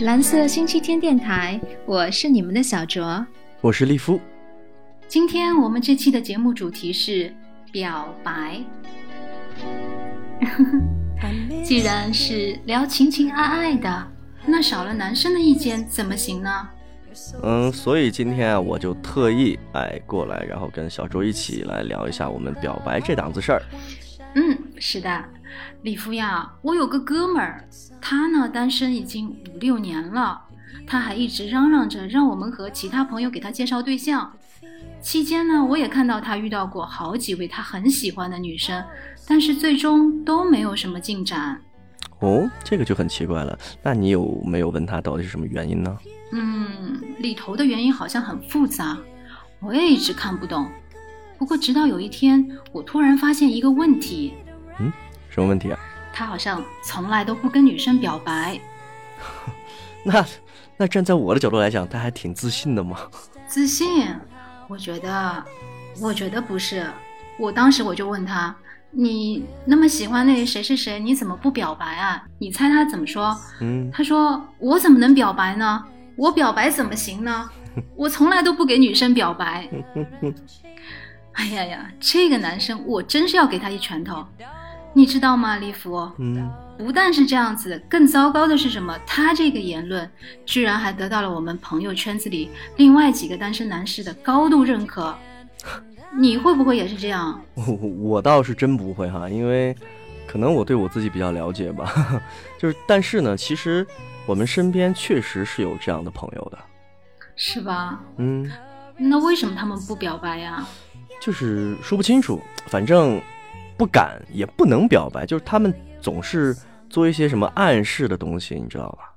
蓝色星期天电台，我是你们的小卓，我是利夫。今天我们这期的节目主题是表白。既然是聊情情爱爱的，那少了男生的意见怎么行呢？嗯，所以今天啊，我就特意哎过来，然后跟小周一起来聊一下我们表白这档子事儿。嗯，是的，李夫呀，我有个哥们儿，他呢单身已经五六年了，他还一直嚷嚷着让我们和其他朋友给他介绍对象。期间呢，我也看到他遇到过好几位他很喜欢的女生，但是最终都没有什么进展。哦，这个就很奇怪了。那你有没有问他到底是什么原因呢？嗯，里头的原因好像很复杂，我也一直看不懂。不过直到有一天，我突然发现一个问题。嗯，什么问题啊？他好像从来都不跟女生表白。那那站在我的角度来讲，他还挺自信的嘛。自信？我觉得，我觉得不是。我当时我就问他。你那么喜欢那个谁谁谁，你怎么不表白啊？你猜他怎么说？嗯，他说我怎么能表白呢？我表白怎么行呢？我从来都不给女生表白。哎呀呀，这个男生我真是要给他一拳头，你知道吗，利弗？嗯，不但是这样子，更糟糕的是什么？他这个言论居然还得到了我们朋友圈子里另外几个单身男士的高度认可。你会不会也是这样？我我倒是真不会哈，因为可能我对我自己比较了解吧。就是，但是呢，其实我们身边确实是有这样的朋友的，是吧？嗯。那为什么他们不表白呀？就是说不清楚，反正不敢也不能表白，就是他们总是做一些什么暗示的东西，你知道吧？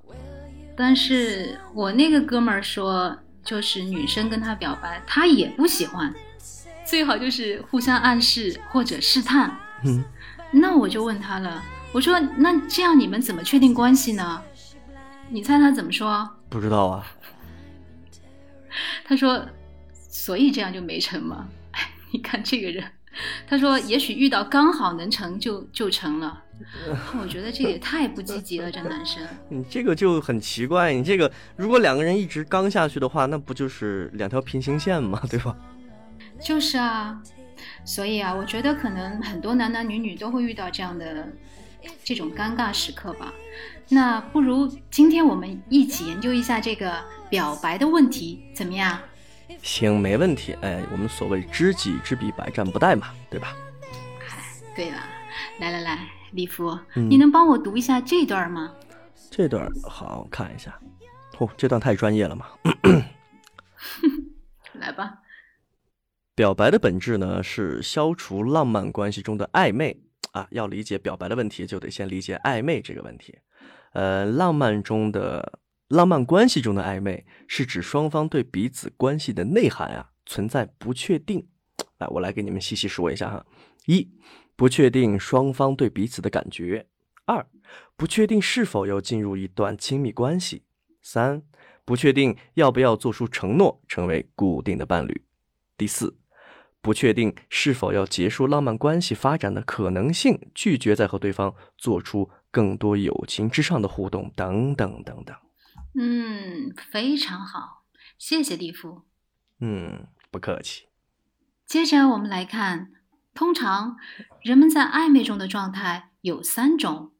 但是我那个哥们儿说，就是女生跟他表白，他也不喜欢。最好就是互相暗示或者试探。嗯，那我就问他了，我说那这样你们怎么确定关系呢？你猜他怎么说？不知道啊。他说，所以这样就没成嘛。哎，你看这个人，他说也许遇到刚好能成就就成了。我觉得这也太不积极了，这男生。你这个就很奇怪，你这个如果两个人一直刚下去的话，那不就是两条平行线吗？对吧？就是啊，所以啊，我觉得可能很多男男女女都会遇到这样的这种尴尬时刻吧。那不如今天我们一起研究一下这个表白的问题，怎么样？行，没问题。哎，我们所谓知己知彼，百战不殆嘛，对吧？哎，对了，来来来，李福，你能帮我读一下这段吗？这段好看一下。哦，这段太专业了嘛。来吧。表白的本质呢，是消除浪漫关系中的暧昧啊。要理解表白的问题，就得先理解暧昧这个问题。呃，浪漫中的浪漫关系中的暧昧，是指双方对彼此关系的内涵啊存在不确定。来，我来给你们细细说一下哈。一，不确定双方对彼此的感觉；二，不确定是否要进入一段亲密关系；三，不确定要不要做出承诺，成为固定的伴侣；第四。不确定是否要结束浪漫关系发展的可能性，拒绝再和对方做出更多友情之上的互动，等等等等。嗯，非常好，谢谢蒂夫。嗯，不客气。接着我们来看，通常人们在暧昧中的状态有三种：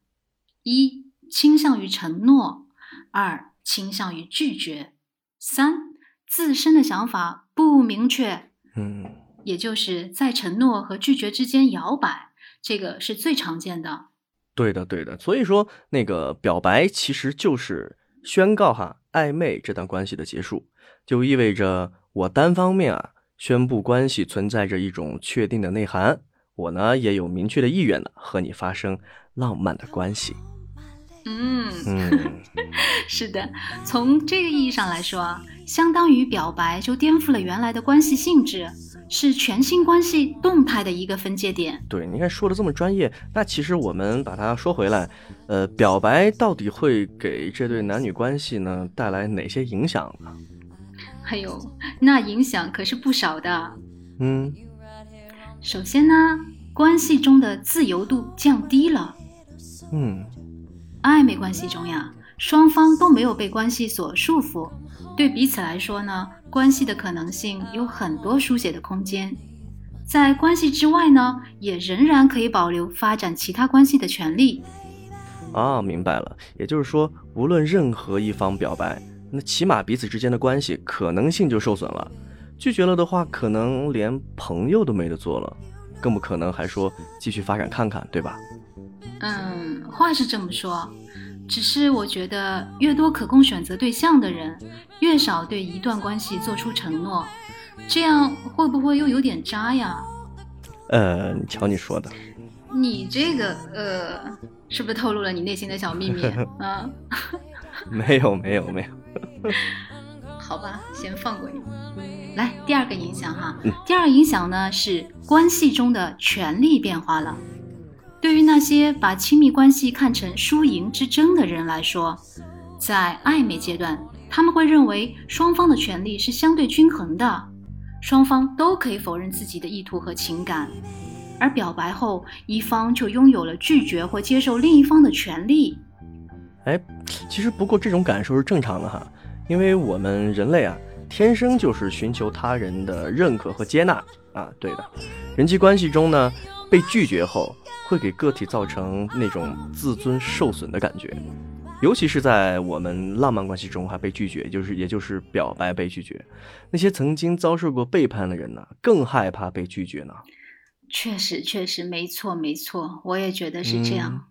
一、倾向于承诺；二、倾向于拒绝；三、自身的想法不明确。嗯。也就是在承诺和拒绝之间摇摆，这个是最常见的。对的，对的。所以说，那个表白其实就是宣告哈暧昧这段关系的结束，就意味着我单方面啊宣布关系存在着一种确定的内涵，我呢也有明确的意愿呢和你发生浪漫的关系。嗯嗯，是的，从这个意义上来说，相当于表白就颠覆了原来的关系性质。是全新关系动态的一个分界点。对，你看说的这么专业，那其实我们把它说回来，呃，表白到底会给这对男女关系呢带来哪些影响呢？哎呦，那影响可是不少的。嗯，首先呢，关系中的自由度降低了。嗯，暧昧关系中呀，双方都没有被关系所束缚，对彼此来说呢，关系的可能性有很多书写的空间。在关系之外呢，也仍然可以保留发展其他关系的权利。啊，明白了。也就是说，无论任何一方表白，那起码彼此之间的关系可能性就受损了。拒绝了的话，可能连朋友都没得做了，更不可能还说继续发展看看，对吧？嗯，话是这么说，只是我觉得，越多可供选择对象的人，越少对一段关系做出承诺。这样会不会又有点渣呀？呃，瞧你说的，你这个呃，是不是透露了你内心的小秘密 啊？没有没有没有。好吧，先放过你。来，第二个影响哈，第二个影响呢是关系中的权力变化了。对于那些把亲密关系看成输赢之争的人来说，在暧昧阶段，他们会认为双方的权利是相对均衡的。双方都可以否认自己的意图和情感，而表白后，一方就拥有了拒绝或接受另一方的权利。哎，其实不过这种感受是正常的哈，因为我们人类啊，天生就是寻求他人的认可和接纳啊。对的，人际关系中呢，被拒绝后会给个体造成那种自尊受损的感觉。尤其是在我们浪漫关系中，还被拒绝，就是也就是表白被拒绝，那些曾经遭受过背叛的人呢，更害怕被拒绝呢。确实，确实，没错，没错，我也觉得是这样。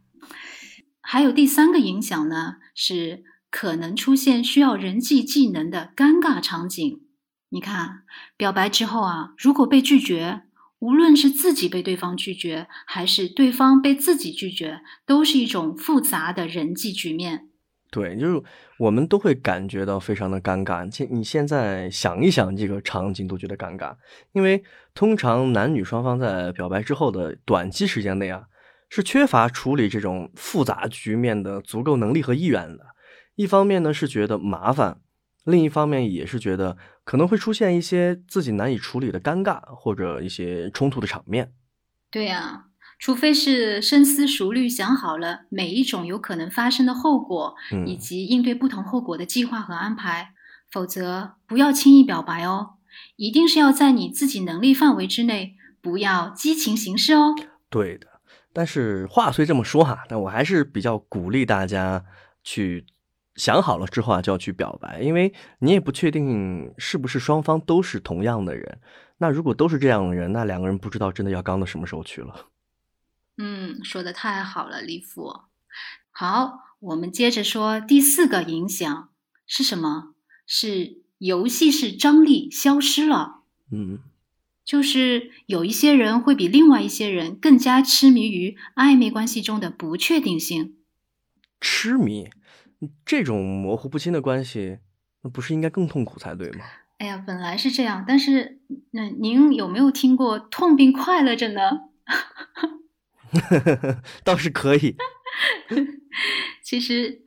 还有第三个影响呢，是可能出现需要人际技能的尴尬场景。你看，表白之后啊，如果被拒绝。无论是自己被对方拒绝，还是对方被自己拒绝，都是一种复杂的人际局面。对，就是我们都会感觉到非常的尴尬。现你现在想一想这个场景，都觉得尴尬，因为通常男女双方在表白之后的短期时间内啊，是缺乏处理这种复杂局面的足够能力和意愿的。一方面呢是觉得麻烦，另一方面也是觉得。可能会出现一些自己难以处理的尴尬，或者一些冲突的场面。对呀，除非是深思熟虑想好了每一种有可能发生的后果，以及应对不同后果的计划和安排，否则不要轻易表白哦。一定是要在你自己能力范围之内，不要激情行事哦。对的，但是话虽这么说哈，但我还是比较鼓励大家去。想好了之后啊，就要去表白，因为你也不确定是不是双方都是同样的人。那如果都是这样的人，那两个人不知道真的要刚到什么时候去了。嗯，说的太好了，李父。好，我们接着说第四个影响是什么？是游戏是张力消失了。嗯，就是有一些人会比另外一些人更加痴迷于暧昧关系中的不确定性。痴迷。这种模糊不清的关系，那不是应该更痛苦才对吗？哎呀，本来是这样，但是那您有没有听过痛并快乐着呢？倒是可以。其实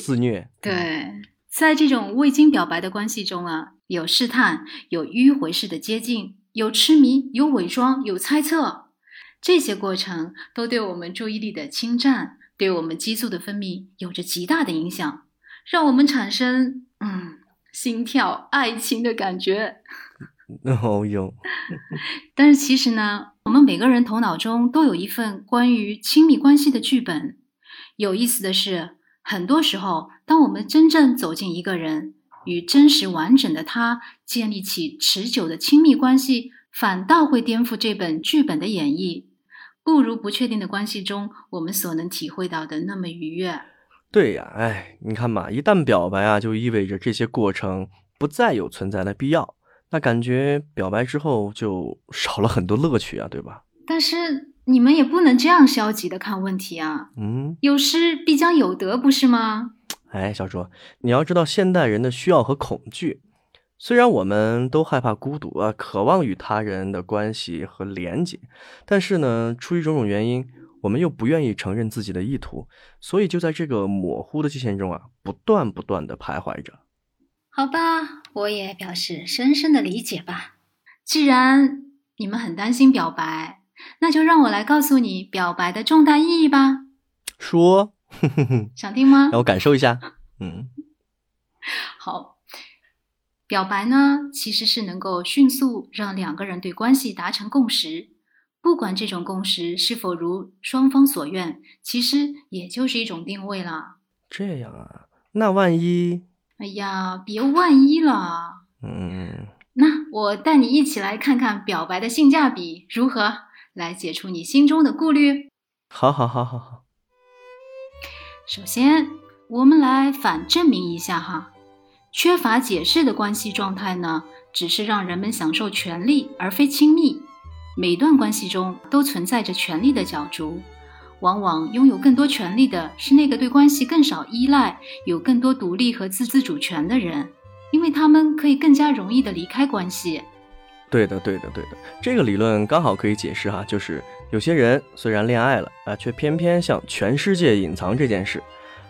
自虐。对，在这种未经表白的关系中啊，有试探，有迂回式的接近，有痴迷，有伪装，有猜测，这些过程都对我们注意力的侵占。对我们激素的分泌有着极大的影响，让我们产生嗯心跳爱情的感觉。哦哟，但是其实呢，我们每个人头脑中都有一份关于亲密关系的剧本。有意思的是，很多时候，当我们真正走进一个人，与真实完整的他建立起持久的亲密关系，反倒会颠覆这本剧本的演绎。不如不确定的关系中，我们所能体会到的那么愉悦。对呀，哎，你看嘛，一旦表白啊，就意味着这些过程不再有存在的必要。那感觉表白之后就 少了很多乐趣啊，对吧？但是你们也不能这样消极的看问题啊。嗯，有失必将有得，不是吗？哎，小卓，你要知道现代人的需要和恐惧。虽然我们都害怕孤独啊，渴望与他人的关系和连接，但是呢，出于种种原因，我们又不愿意承认自己的意图，所以就在这个模糊的界限中啊，不断不断的徘徊着。好吧，我也表示深深的理解吧。既然你们很担心表白，那就让我来告诉你表白的重大意义吧。说。想听吗？让我感受一下。嗯，好，表白呢，其实是能够迅速让两个人对关系达成共识，不管这种共识是否如双方所愿，其实也就是一种定位了。这样啊，那万一……哎呀，别万一了。嗯，那我带你一起来看看表白的性价比如何，来解除你心中的顾虑。好，好，好，好，好。首先，我们来反证明一下哈，缺乏解释的关系状态呢，只是让人们享受权利而非亲密。每段关系中都存在着权力的角逐，往往拥有更多权利的是那个对关系更少依赖、有更多独立和自自主权的人，因为他们可以更加容易的离开关系。对的，对的，对的，这个理论刚好可以解释哈，就是有些人虽然恋爱了啊，却偏偏向全世界隐藏这件事，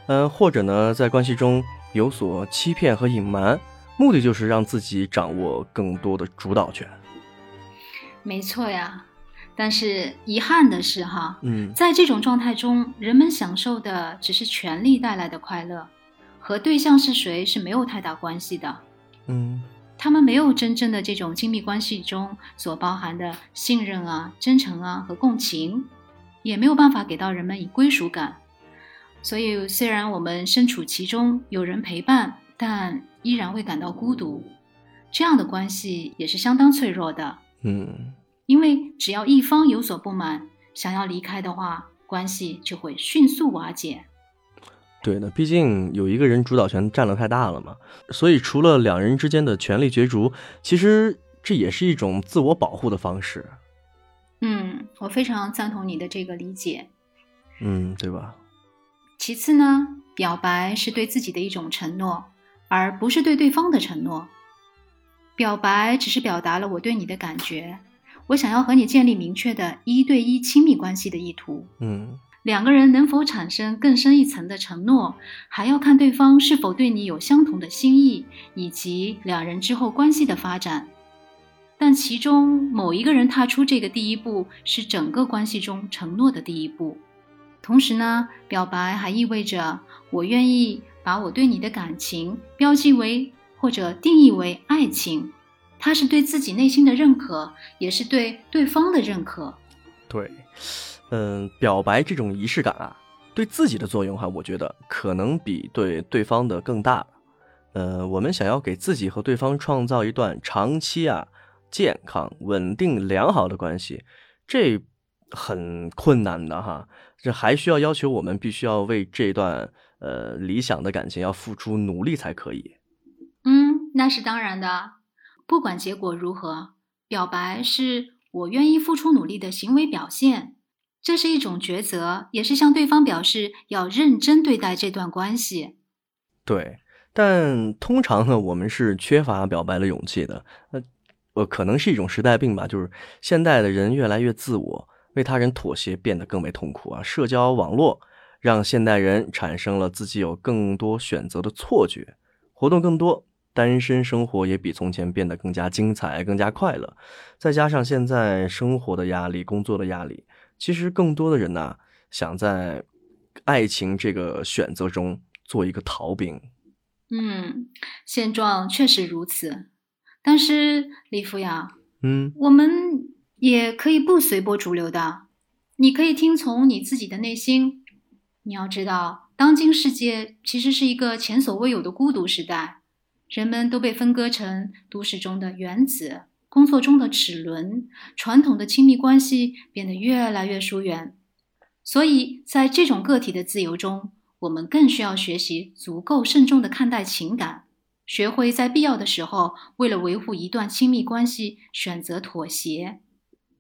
嗯，或者呢，在关系中有所欺骗和隐瞒，目的就是让自己掌握更多的主导权。没错呀，但是遗憾的是哈，嗯，在这种状态中，人们享受的只是权力带来的快乐，和对象是谁是没有太大关系的。嗯。他们没有真正的这种亲密关系中所包含的信任啊、真诚啊和共情，也没有办法给到人们以归属感。所以，虽然我们身处其中，有人陪伴，但依然会感到孤独。这样的关系也是相当脆弱的。嗯，因为只要一方有所不满，想要离开的话，关系就会迅速瓦解。对的，毕竟有一个人主导权占了太大了嘛，所以除了两人之间的权力角逐，其实这也是一种自我保护的方式。嗯，我非常赞同你的这个理解。嗯，对吧？其次呢，表白是对自己的一种承诺，而不是对对方的承诺。表白只是表达了我对你的感觉，我想要和你建立明确的一对一亲密关系的意图。嗯。两个人能否产生更深一层的承诺，还要看对方是否对你有相同的心意，以及两人之后关系的发展。但其中某一个人踏出这个第一步，是整个关系中承诺的第一步。同时呢，表白还意味着我愿意把我对你的感情标记为或者定义为爱情，它是对自己内心的认可，也是对对方的认可。对。嗯，表白这种仪式感啊，对自己的作用哈，我觉得可能比对对方的更大。呃，我们想要给自己和对方创造一段长期啊、健康、稳定、良好的关系，这很困难的哈。这还需要要求我们必须要为这段呃理想的感情要付出努力才可以。嗯，那是当然的。不管结果如何，表白是我愿意付出努力的行为表现。这是一种抉择，也是向对方表示要认真对待这段关系。对，但通常呢，我们是缺乏表白的勇气的。呃，呃，可能是一种时代病吧，就是现代的人越来越自我，为他人妥协变得更为痛苦啊。社交网络让现代人产生了自己有更多选择的错觉，活动更多，单身生活也比从前变得更加精彩、更加快乐。再加上现在生活的压力、工作的压力。其实更多的人呢，想在爱情这个选择中做一个逃兵。嗯，现状确实如此。但是李福阳，嗯，我们也可以不随波逐流的。你可以听从你自己的内心。你要知道，当今世界其实是一个前所未有的孤独时代，人们都被分割成都市中的原子。工作中的齿轮，传统的亲密关系变得越来越疏远，所以在这种个体的自由中，我们更需要学习足够慎重的看待情感，学会在必要的时候，为了维护一段亲密关系选择妥协，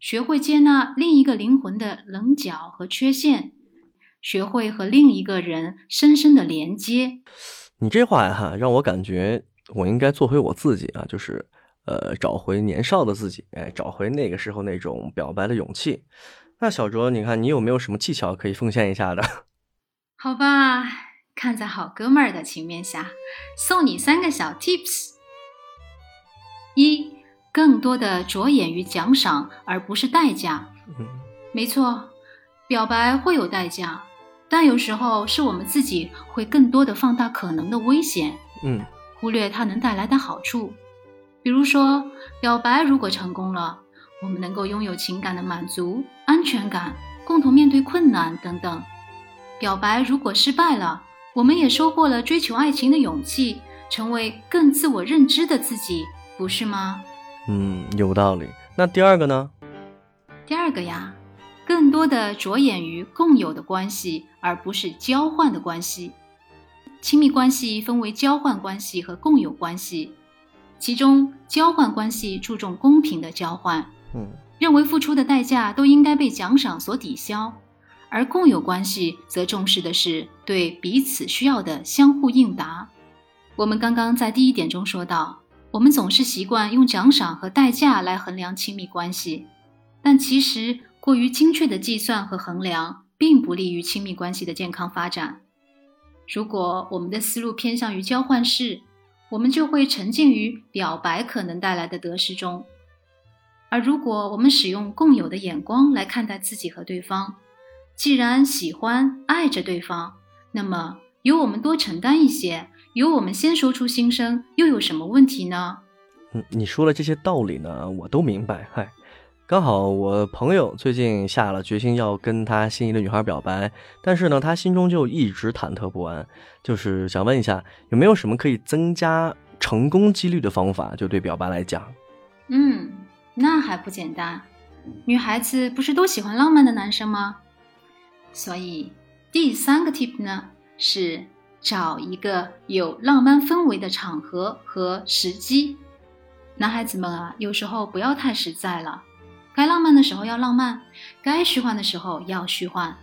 学会接纳另一个灵魂的棱角和缺陷，学会和另一个人深深的连接。你这话呀，哈，让我感觉我应该做回我自己啊，就是。呃，找回年少的自己，哎，找回那个时候那种表白的勇气。那小卓，你看你有没有什么技巧可以奉献一下的？好吧，看在好哥们儿的情面下，送你三个小 tips：一，更多的着眼于奖赏而不是代价。嗯，没错，表白会有代价，但有时候是我们自己会更多的放大可能的危险，嗯忽略它能带来的好处。比如说，表白如果成功了，我们能够拥有情感的满足、安全感，共同面对困难等等；表白如果失败了，我们也收获了追求爱情的勇气，成为更自我认知的自己，不是吗？嗯，有道理。那第二个呢？第二个呀，更多的着眼于共有的关系，而不是交换的关系。亲密关系分为交换关系和共有关系，其中交换关系注重公平的交换，嗯认为付出的代价都应该被奖赏所抵消，而共有关系则重视的是对彼此需要的相互应答。我们刚刚在第一点中说到，我们总是习惯用奖赏和代价来衡量亲密关系，但其实过于精确的计算和衡量，并不利于亲密关系的健康发展。如果我们的思路偏向于交换式，我们就会沉浸于表白可能带来的得失中；而如果我们使用共有的眼光来看待自己和对方，既然喜欢爱着对方，那么由我们多承担一些，由我们先说出心声，又有什么问题呢？嗯，你说的这些道理呢，我都明白。嗨，刚好我朋友最近下了决心要跟他心仪的女孩表白，但是呢，他心中就一直忐忑不安，就是想问一下，有没有什么可以增加成功几率的方法？就对表白来讲，嗯，那还不简单。女孩子不是都喜欢浪漫的男生吗？所以第三个 tip 呢是找一个有浪漫氛围的场合和时机。男孩子们啊，有时候不要太实在了，该浪漫的时候要浪漫，该虚幻的时候要虚幻。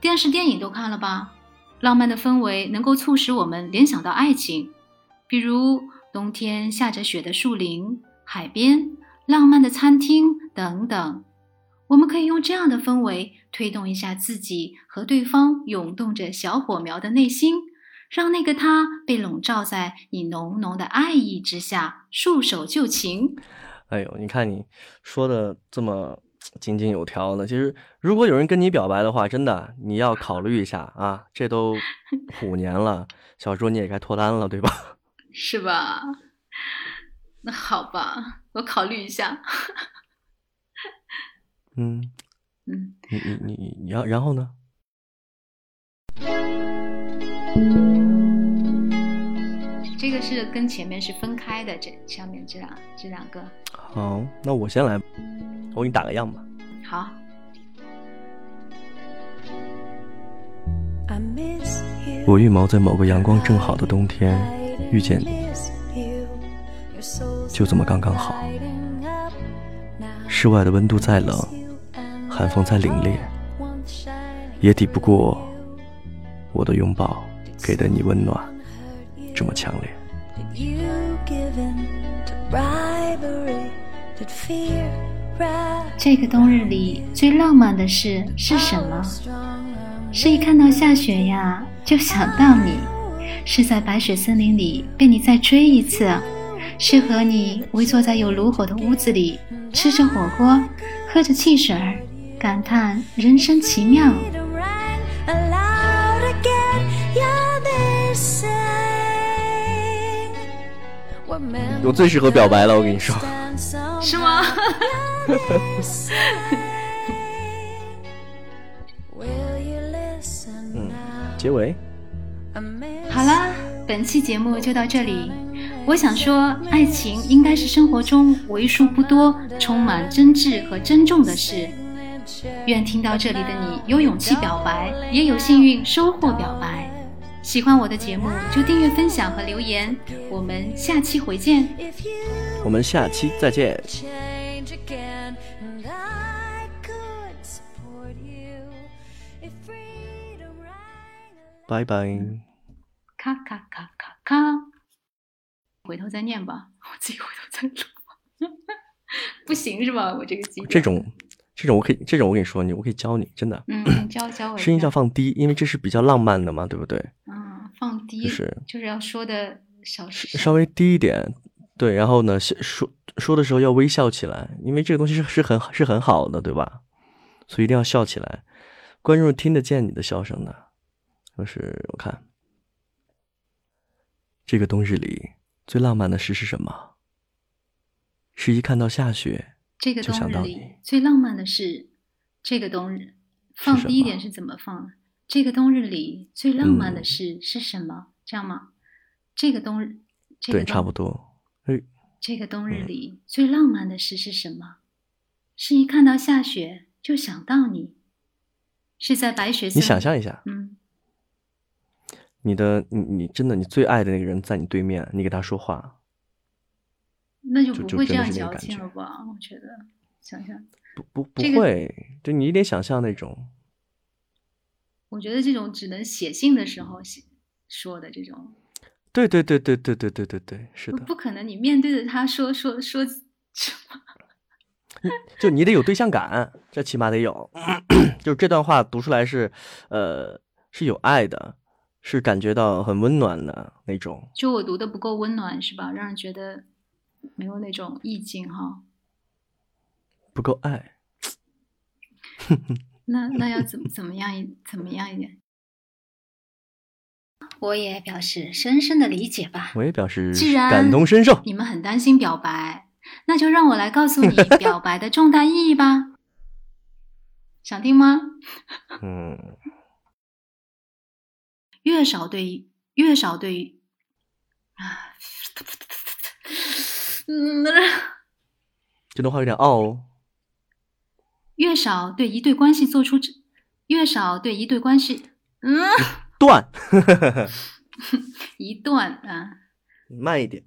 电视电影都看了吧？浪漫的氛围能够促使我们联想到爱情，比如冬天下着雪的树林、海边、浪漫的餐厅等等。我们可以用这样的氛围推动一下自己和对方涌动着小火苗的内心，让那个他被笼罩在你浓浓的爱意之下，束手就擒。哎呦，你看你说的这么井井有条的，其实如果有人跟你表白的话，真的你要考虑一下啊，这都 五年了，小猪你也该脱单了，对吧？是吧？那好吧，我考虑一下。嗯嗯，你你你你你要然后呢？个是跟前面是分开的，这下面这两这两个。好，那我先来，我给你打个样吧。好.我预谋在某个阳光正好的冬天遇见你，就这么刚刚好。室外的温度再冷，寒风再凛冽，也抵不过我的拥抱给的你温暖这么强烈。这个冬日里最浪漫的事是什么?是一看到下雪呀就想到你，是在白雪森林里被你再追一次，是和你围坐在有炉火的屋子里，吃着火锅，喝着汽水儿，感叹人生奇妙。我 最适合表白了，我跟你说。是吗结尾好啦，本期节目就到这里。我想说，爱情应该是生活中为数不多充满真挚和珍重的事。愿听到这里的你有勇气表白，也有幸运收获表白。喜欢我的节目就订阅、分享和留言。我们下期回见。我们下期再见。change again, and I could support you. If freedom rang 拜拜。咔咔咔咔咔，回头再念吧，我自己回头再录。不行是吧？我这个基这种这种我可以，这种我跟你说，你我可以教你，真的。嗯，教教我声音要放低，因为这是比较浪漫的嘛，对不对？嗯，放低，就是就是要说的小稍微低一点，对。然后呢，说说的时候要微笑起来，因为这个东西是是很是很好的，对吧？所以一定要笑起来，观众听得见你的笑声的。就是我看这个冬日里最浪漫的事是什么？是一看到下雪这个就冬日里想到你最浪漫的事，这个冬日放低一点是怎么放？这个冬日里最浪漫的嗯事是什么？这样吗？这个冬日，这个对，差不多。哎，这个冬日嗯里最浪漫的事是什么？是一看到下雪就想到你，是在白雪你。想象一下，嗯，你的你你真的你最爱的那个人在你对面，你给他说话，那就不会这样矫情了吧？我觉得，想象，不不不这个会，就你一点想象那种，我觉得这种只能写信的时候写说的这种，对对对对对对对对对，是的，不不可能你面对着他说说说 什么？就你得有对象感，这起码得有，就是这段话读出来是，呃，是有爱的，是感觉到很温暖的那种。就我读的不够温暖是吧？让人觉得没有那种意境哈。不够爱，那那要怎么怎么样一怎么样一点？我也表示深深的理解吧。我也表示既然感同身受。你们很担心表白，那就让我来告诉你 表白的重大意义吧。想听吗？嗯，越少对越少对啊，嗯，这段话有点傲哦。越少对一对关系做出这，越少对一对关系，嗯，断，一段啊，慢一点。